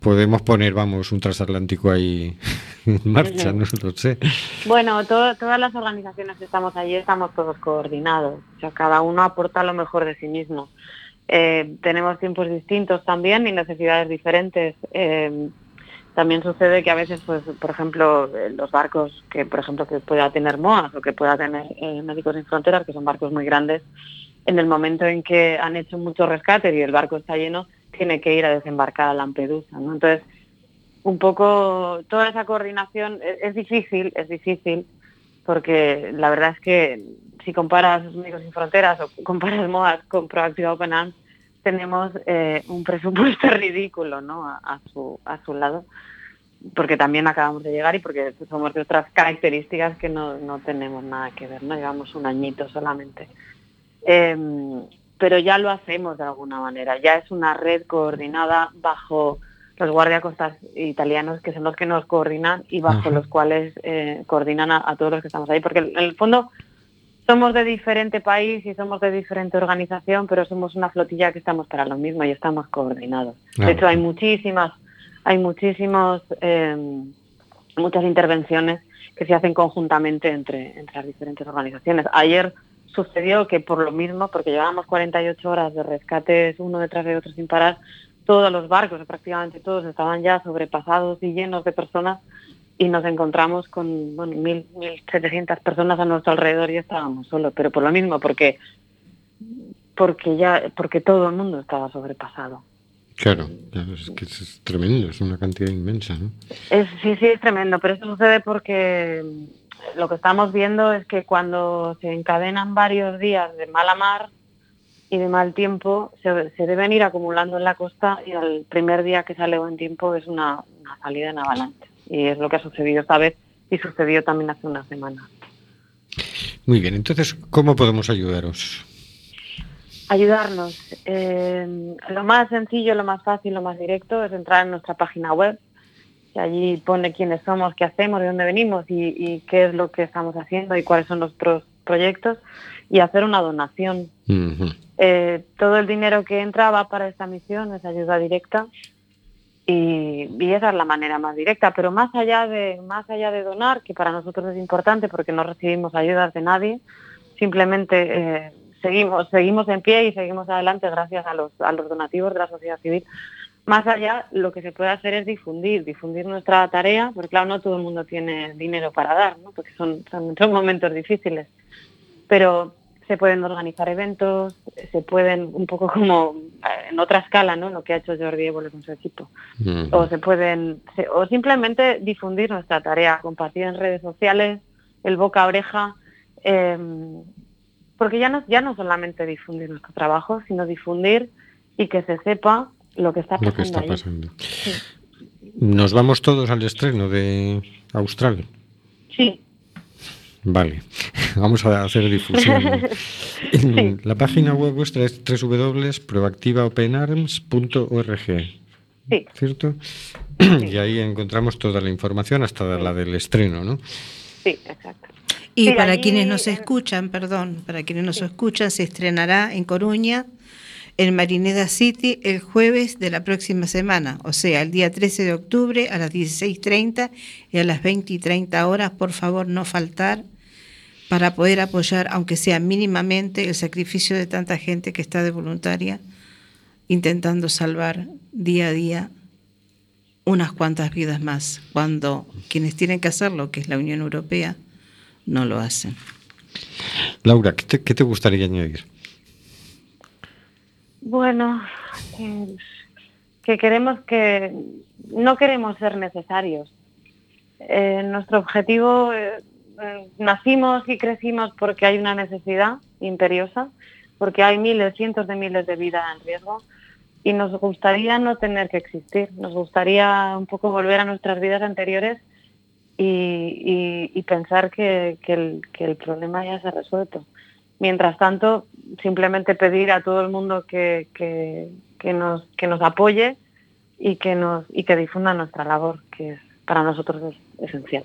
podemos poner, vamos, un transatlántico ahí en marcha, no lo sé. Bueno, todo- todas las organizaciones que estamos allí estamos todos coordinados. O sea, cada uno aporta lo mejor de sí mismo. Eh, tenemos tiempos distintos también y necesidades diferentes. Eh, también sucede que a veces, pues, por ejemplo, eh, los barcos que, por ejemplo, que pueda tener MOAS o que pueda tener eh, Médicos Sin Fronteras, que son barcos muy grandes, en el momento en que han hecho mucho rescate y el barco está lleno, tiene que ir a desembarcar a Lampedusa. Entonces, un poco toda esa coordinación es, es difícil, es difícil, porque la verdad es que si comparas Médicos Sin Fronteras o comparas MOAS con Proactive Open Arms, tenemos eh, un presupuesto ridículo ¿no? a, a su, a su lado, porque también acabamos de llegar y porque somos de otras características que no, no tenemos nada que ver, no llevamos un añito solamente. Eh, pero ya lo hacemos de alguna manera, ya es una red coordinada bajo los guardiacostas italianos que son los que nos coordinan y bajo Ajá. los cuales eh, coordinan a, a todos los que estamos ahí, porque en el fondo somos de diferente país y somos de diferente organización, pero somos una flotilla que estamos para lo mismo y estamos coordinados. De hecho, hay muchísimas, hay muchísimos, eh, muchas intervenciones que se hacen conjuntamente entre, entre las diferentes organizaciones. Ayer sucedió que por lo mismo, porque llevábamos 48 horas de rescates uno detrás de otro sin parar, todos los barcos, prácticamente todos, estaban ya sobrepasados y llenos de personas y nos encontramos con bueno, mil, 1.700 personas a nuestro alrededor y estábamos solos, pero por lo mismo, porque porque ya porque todo el mundo estaba sobrepasado. Claro, claro, es que es tremendo, es una cantidad inmensa, ¿no? Es, sí, sí, es tremendo, pero eso sucede porque lo que estamos viendo es que cuando se encadenan varios días de mala mar y de mal tiempo, se, se deben ir acumulando en la costa y al primer día que sale buen tiempo es una, una salida en avalancha. Y es lo que ha sucedido esta vez y sucedió también hace una semana. Muy bien, entonces, ¿cómo podemos ayudaros? Ayudarnos. Eh, lo más sencillo, lo más fácil, lo más directo es entrar en nuestra página web y allí pone quiénes somos, qué hacemos, de dónde venimos y, y qué es lo que estamos haciendo y cuáles son nuestros proyectos y hacer una donación. Eh, todo el dinero que entra va para esta misión, es ayuda directa y, esa es la manera más directa. Pero más allá de más allá de donar, que para nosotros es importante porque no recibimos ayudas de nadie, simplemente eh, seguimos seguimos en pie y seguimos adelante gracias a los a los donativos de la sociedad civil. Más allá, lo que se puede hacer es difundir, difundir nuestra tarea, porque claro, no todo el mundo tiene dinero para dar, porque son, son momentos difíciles. Pero se pueden organizar eventos, se pueden, un poco como eh, en otra escala, ¿no? Lo que ha hecho Jordi Évole con su equipo. Ujú. O se pueden, se- o simplemente difundir nuestra tarea, compartir en redes sociales, el boca a oreja, eh, porque ya no, ya no solamente difundir nuestro trabajo, sino difundir y que se sepa lo que está Lo pasando que está allí. pasando. Nos vamos todos al estreno de Austral. Sí, Vale, vamos a hacer difusión. La página web vuestra es www.proactivaopenarms.org, sí, ¿cierto? Y ahí encontramos toda la información, hasta la del estreno, ¿no? sí, exacto. Y para allí, quienes nos escuchan, perdón, para quienes nos escuchan, se estrenará en Coruña, en Marineda City, el jueves de la próxima semana, o sea, el día 13 de octubre a las 16.30 y a las 20 y 30 horas, por favor, no faltar para poder apoyar, aunque sea mínimamente, el sacrificio de tanta gente que está de voluntaria intentando salvar día a día unas cuantas vidas más, cuando quienes tienen que hacerlo, que es la Unión Europea, no lo hacen. Laura, ¿qué te, qué te gustaría añadir? Bueno, que, que queremos que no queremos ser necesarios. Eh, nuestro objetivo, eh, eh, nacimos y crecimos porque hay una necesidad imperiosa, porque hay miles, cientos de miles de vidas en riesgo y nos gustaría no tener que existir. Nos gustaría un poco volver a nuestras vidas anteriores y, pensar que, el, problema ya se ha resuelto. Mientras tanto, simplemente pedir a todo el mundo que, nos, que nos apoye y que, nos, y que difunda nuestra labor, que para nosotros es esencial.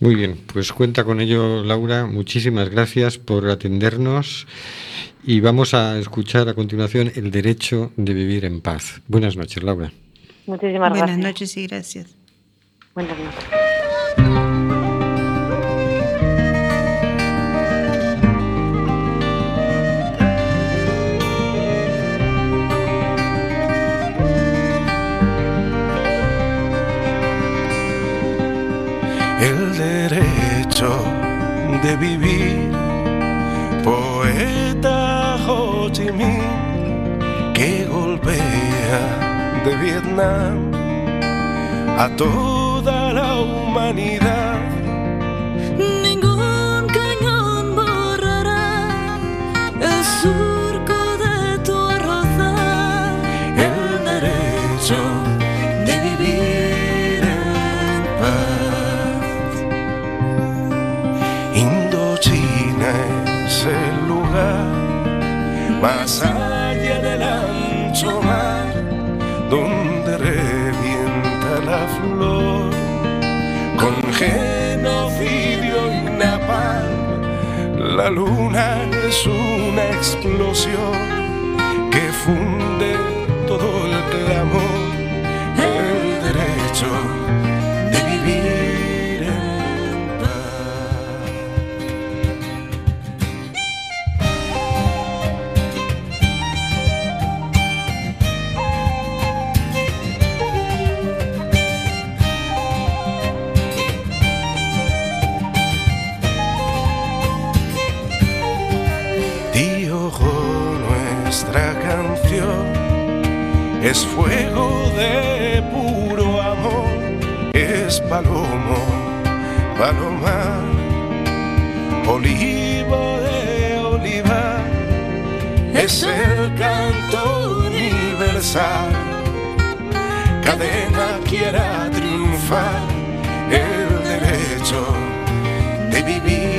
Muy bien, pues cuenta con ello, Laura. Muchísimas gracias por atendernos y vamos a escuchar a continuación el derecho de vivir en paz. Buenas noches, Laura. Muchísimas Buenas gracias. noches y gracias. Buenas noches. Derecho de vivir. Poeta Ho Chi Minh que golpea de Vietnam a toda la humanidad. Más allá del ancho mar donde revienta la flor con genocidio y napalm. La luna es una explosión es fuego de puro amor, es palomo, palomar, olivo de olivar, es el canto universal. Cadena quiera triunfar, el derecho de vivir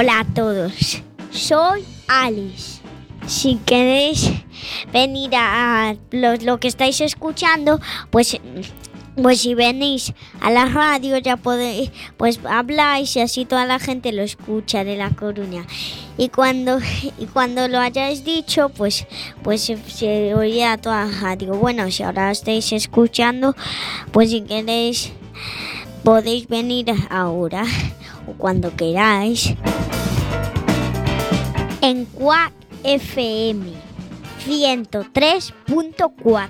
Hola a todos, soy Alice. Si queréis venir a lo, que estáis escuchando, pues, pues si venís a la radio ya podéis, pues habláis y así toda la gente lo escucha de La Coruña. Y cuando, y cuando lo hayáis dicho, pues, pues se, se a toda la radio. Bueno, si ahora estáis escuchando, pues si queréis podéis venir ahora o cuando queráis en Quack FM 103.4.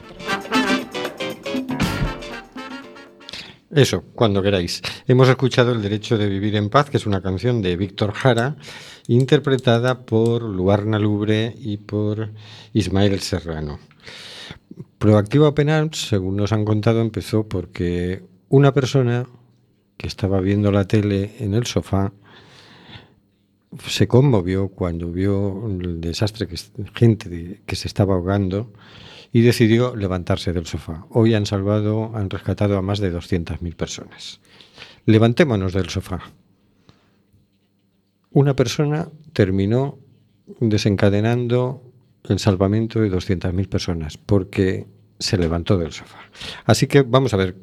Eso, cuando queráis. Hemos escuchado El Derecho de Vivir en Paz, que es una canción de Víctor Jara, interpretada por Luarna Lubre y por Ismael Serrano. Proactiva Open Arms, según nos han contado, empezó porque una persona que estaba viendo la tele en el sofá se conmovió cuando vio el desastre que gente que se estaba ahogando y decidió levantarse del sofá. Hoy han salvado, han rescatado a más de 200.000 personas. Levantémonos del sofá. Una persona terminó desencadenando el salvamento de 200.000 personas porque se levantó del sofá. Así que vamos a ver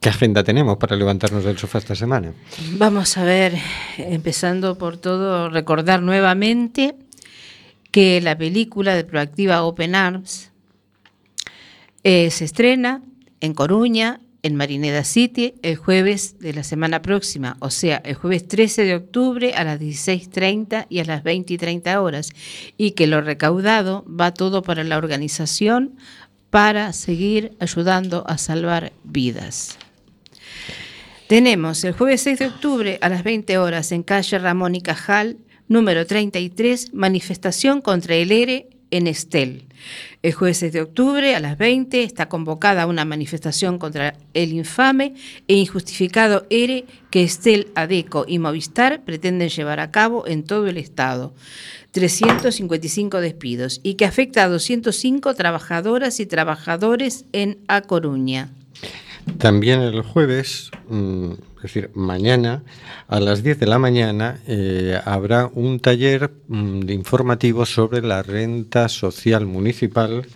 qué agenda tenemos para levantarnos del sofá esta semana. Vamos a ver, empezando por todo, recordar nuevamente que la película de Proactiva Open Arms eh, se estrena en Coruña, en Marineda City, el jueves de la semana próxima, o sea, el jueves 13 de octubre a las 16.30 y a las 20 y 30 horas, y que lo recaudado va todo para la organización para seguir ayudando a salvar vidas. Tenemos el jueves 6 de octubre a las 20 horas en calle Ramón y Cajal, número 33, manifestación contra el ERE en Estel. El jueves 6 de octubre a las 20 está convocada una manifestación contra el infame e injustificado ERE que Estel, ADECO y Movistar pretenden llevar a cabo en todo el Estado. 355 despidos y que afecta a 205 trabajadoras y trabajadores en A Coruña. También el jueves, mm, es decir, mañana, a las 10 de la mañana, eh, habrá un taller mm, informativo sobre la renta social municipal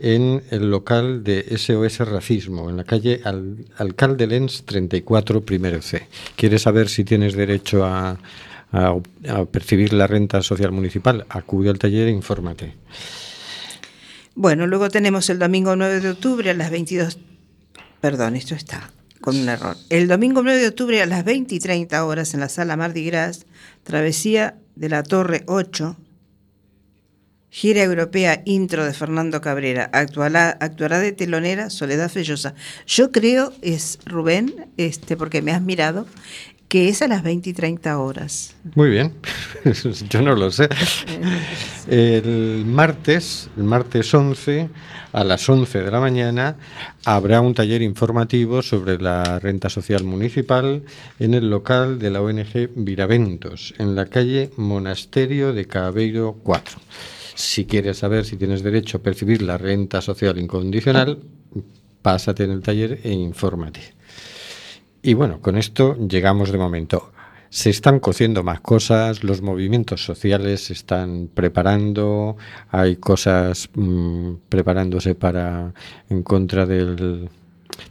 en el local de SOS Racismo, en la calle Al- Alcalde Lens 34, primero C. ¿Quieres saber si tienes derecho a, a- a percibir la renta social municipal? Acude al taller e infórmate. Bueno, luego tenemos el domingo 9 de octubre a las 22. Perdón, esto está con un error. El domingo 9 de octubre a las 20 y 30 horas en la sala Mardi Gras, travesía de la Torre 8, gira europea intro de Fernando Cabrera. Actuará, actuará de telonera Soledad Fellosa. Yo creo, es Rubén, este, porque me has mirado, que es a las 20 y 30 horas. Muy bien, yo no lo sé. El martes, el martes 11, a las 11 de la mañana, habrá un taller informativo sobre la renta social municipal en el local de la ONG Viraventos, en la calle Monasterio de Cabeiro 4. Si quieres saber si tienes derecho a percibir la renta social incondicional, pásate en el taller e infórmate. Y bueno, con esto llegamos de momento. Se están cociendo más cosas, los movimientos sociales se están preparando, hay cosas mm, preparándose para en contra del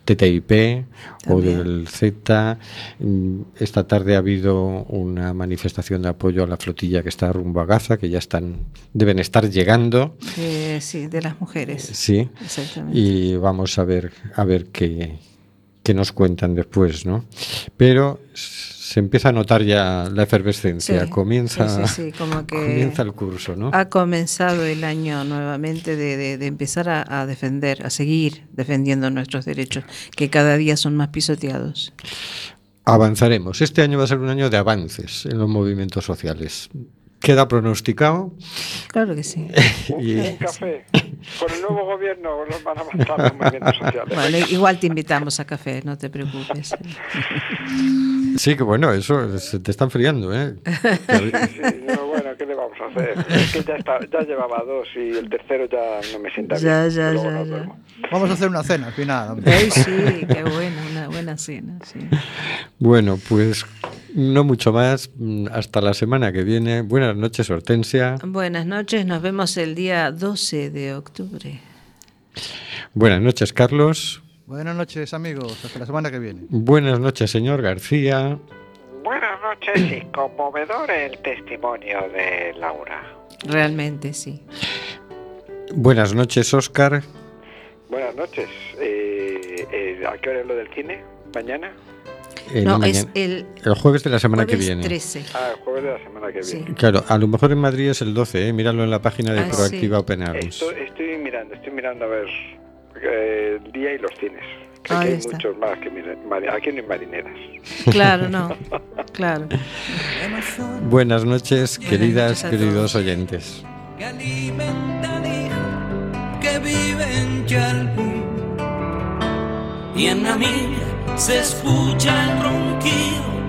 TTIP o del Z. Mm, Esta tarde ha habido una manifestación de apoyo a la flotilla que está rumbo a Gaza, que ya están deben estar llegando. Eh, sí, de las mujeres. Sí. Exactamente. Y vamos a ver, a ver qué, qué nos cuentan después, ¿no? Pero se empieza a notar ya la efervescencia, Sí, comienza, sí, sí, sí, como que comienza el curso, ¿no? Ha comenzado el año nuevamente de, de- de empezar a, a defender, a seguir defendiendo nuestros derechos, que cada día son más pisoteados. Avanzaremos. Este año va a ser un año de avances en los movimientos sociales. Queda pronosticado. Claro que sí. y- Un café. Con el nuevo gobierno los van a avanzar los movimientos sociales. Bueno, igual te invitamos a café, no te preocupes. sí, que bueno, eso se te está enfriando, ¿eh? Sí, no, bueno, ¿qué le vamos a hacer? Es que ya, está, ya llevaba dos y el tercero ya no me sienta Ya, bien. ya, ya, no ya. Vamos a hacer una cena al final. hombre. Ay, sí, qué bueno, una buena cena. Sí. Bueno, pues No mucho más. Hasta la semana que viene. Buenas noches, Hortensia. Buenas noches, nos vemos el día 12 de octubre. Buenas noches, Carlos. Buenas noches, amigos. Hasta la semana que viene. Buenas noches, señor García. Buenas noches y conmovedor el testimonio de Laura. Realmente, sí. Buenas noches, Óscar. Buenas noches. Eh, eh, ¿A qué hora es lo del cine? ¿Mañana? Eh, no, mañana- es el el jueves de la semana que jueves viene. 13. Ah, el jueves de la semana que Sí. viene. Claro, a lo mejor en Madrid es el 12, ¿eh? míralo en la página de Ah, Proactiva sí. Open Arms. Estoy, estoy mirando, estoy mirando a ver eh, el día y los cines. Que Ahí hay está. muchos más que aquí no hay marineras. Claro, no. Claro. Buenas noches, queridas, noches queridos oyentes. que alimentan hijos que viven. Y en la milla se escucha el ronquido